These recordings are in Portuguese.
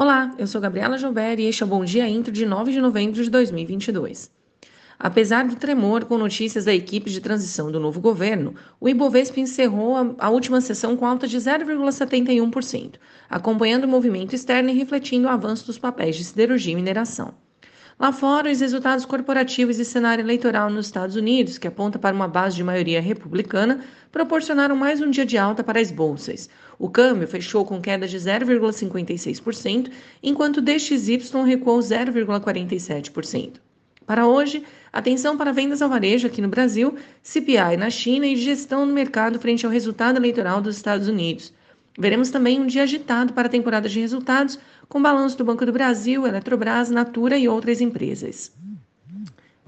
Olá, eu sou Gabriela Joubert e este é o Bom Dia Intro de 9 de novembro de 2022. Apesar do tremor com notícias da equipe de transição do novo governo, o Ibovespa encerrou a, a última sessão com alta de 0,71%, acompanhando o movimento externo e refletindo o avanço dos papéis de siderurgia e mineração. Lá fora, os resultados corporativos e cenário eleitoral nos Estados Unidos, que aponta para uma base de maioria republicana, proporcionaram mais um dia de alta para as bolsas. O câmbio fechou com queda de 0,56%, enquanto o DXY recuou 0,47%. Para hoje, atenção para vendas ao varejo aqui no Brasil, CPI na China e gestão no mercado frente ao resultado eleitoral dos Estados Unidos. Veremos também um dia agitado para a temporada de resultados, com balanço do Banco do Brasil, Eletrobras, Natura e outras empresas.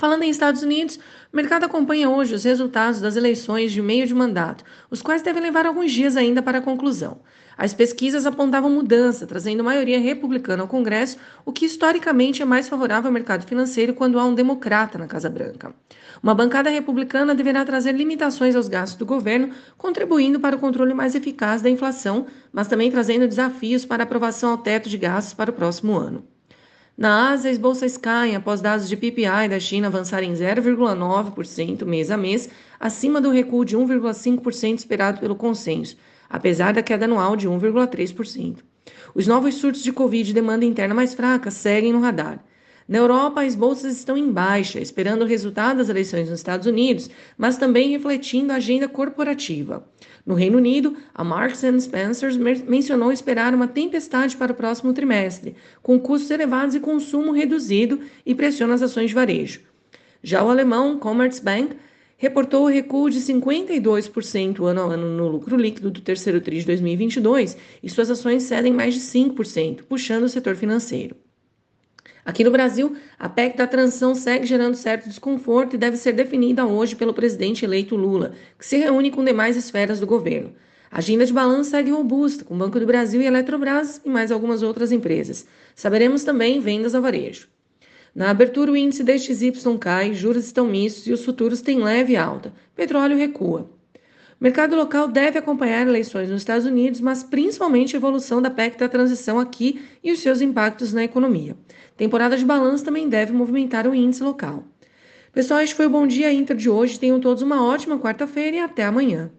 Falando em Estados Unidos, o mercado acompanha hoje os resultados das eleições de meio de mandato, os quais devem levar alguns dias ainda para a conclusão. As pesquisas apontavam mudança, trazendo maioria republicana ao Congresso, o que historicamente é mais favorável ao mercado financeiro quando há um democrata na Casa Branca. Uma bancada republicana deverá trazer limitações aos gastos do governo, contribuindo para o controle mais eficaz da inflação, mas também trazendo desafios para aprovação ao teto de gastos para o próximo ano. Na Ásia, as bolsas caem após dados de PPI da China avançarem 0,9% mês a mês, acima do recuo de 1,5% esperado pelo consenso, apesar da queda anual de 1,3%. Os novos surtos de Covid e demanda interna mais fraca seguem no radar. Na Europa, as bolsas estão em baixa, esperando o resultado das eleições nos Estados Unidos, mas também refletindo a agenda corporativa. No Reino Unido, a Marks Spencer mencionou esperar uma tempestade para o próximo trimestre, com custos elevados e consumo reduzido e pressiona as ações de varejo. Já o alemão Commerzbank reportou o recuo de 52% ano a ano no lucro líquido do terceiro TRI de 2022 e suas ações cedem mais de 5%, puxando o setor financeiro. Aqui no Brasil, a PEC da transição segue gerando certo desconforto e deve ser definida hoje pelo presidente eleito Lula, que se reúne com demais esferas do governo. A agenda de balanço segue robusta, com Banco do Brasil e Eletrobras e mais algumas outras empresas. Saberemos também vendas ao varejo. Na abertura, o índice DXY cai, juros estão mistos e os futuros têm leve alta. Petróleo recua. O mercado local deve acompanhar eleições nos Estados Unidos, mas principalmente a evolução da PEC da transição aqui e os seus impactos na economia. Temporada de balanço também deve movimentar o índice local. Pessoal, este foi o Bom Dia Inter de hoje. Tenham todos uma ótima quarta-feira e até amanhã.